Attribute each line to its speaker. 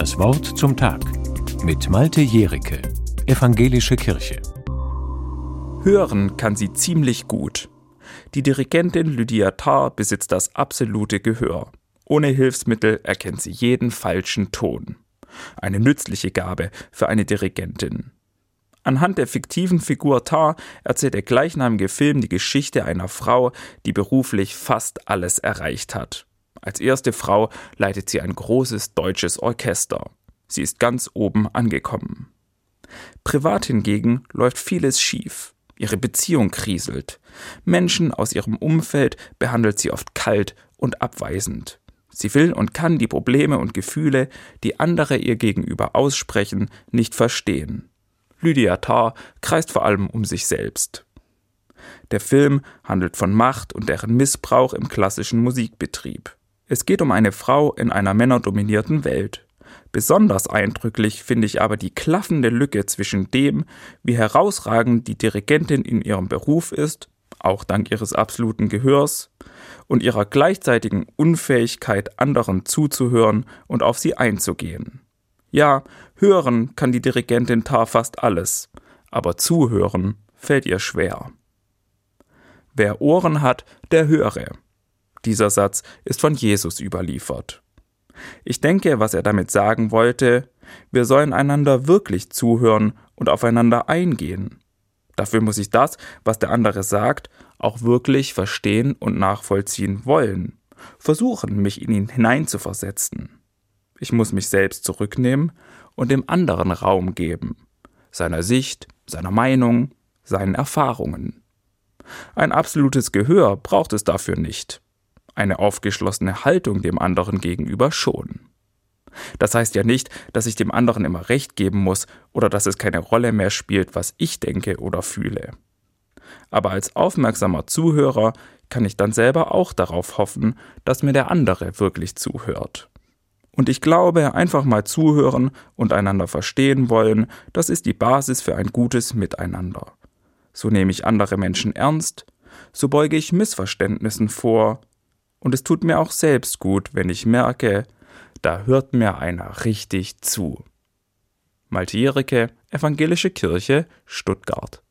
Speaker 1: Das Wort zum Tag mit Malte Jericke, Evangelische Kirche.
Speaker 2: Hören kann sie ziemlich gut. Die Dirigentin Lydia Tarr besitzt das absolute Gehör. Ohne Hilfsmittel erkennt sie jeden falschen Ton. Eine nützliche Gabe für eine Dirigentin. Anhand der fiktiven Figur Tar erzählt der gleichnamige Film die Geschichte einer Frau, die beruflich fast alles erreicht hat. Als erste Frau leitet sie ein großes deutsches Orchester. Sie ist ganz oben angekommen. Privat hingegen läuft vieles schief. Ihre Beziehung kriselt. Menschen aus ihrem Umfeld behandelt sie oft kalt und abweisend. Sie will und kann die Probleme und Gefühle, die andere ihr gegenüber aussprechen, nicht verstehen. Lydia Tarr kreist vor allem um sich selbst. Der Film handelt von Macht und deren Missbrauch im klassischen Musikbetrieb. Es geht um eine Frau in einer männerdominierten Welt. Besonders eindrücklich finde ich aber die klaffende Lücke zwischen dem, wie herausragend die Dirigentin in ihrem Beruf ist, auch dank ihres absoluten Gehörs, und ihrer gleichzeitigen Unfähigkeit, anderen zuzuhören und auf sie einzugehen. Ja, hören kann die Dirigentin Tar fast alles, aber zuhören fällt ihr schwer. Wer Ohren hat, der höre. Dieser Satz ist von Jesus überliefert. Ich denke, was er damit sagen wollte, wir sollen einander wirklich zuhören und aufeinander eingehen. Dafür muss ich das, was der andere sagt, auch wirklich verstehen und nachvollziehen wollen, versuchen, mich in ihn hineinzuversetzen. Ich muss mich selbst zurücknehmen und dem anderen Raum geben, seiner Sicht, seiner Meinung, seinen Erfahrungen. Ein absolutes Gehör braucht es dafür nicht. Eine aufgeschlossene Haltung dem anderen gegenüber schon. Das heißt ja nicht, dass ich dem anderen immer recht geben muss oder dass es keine Rolle mehr spielt, was ich denke oder fühle. Aber als aufmerksamer Zuhörer kann ich dann selber auch darauf hoffen, dass mir der andere wirklich zuhört. Und ich glaube, einfach mal zuhören und einander verstehen wollen, das ist die Basis für ein gutes Miteinander. So nehme ich andere Menschen ernst, so beuge ich Missverständnissen vor, und es tut mir auch selbst gut, wenn ich merke, da hört mir einer richtig zu. Malte Jericke, Evangelische Kirche, Stuttgart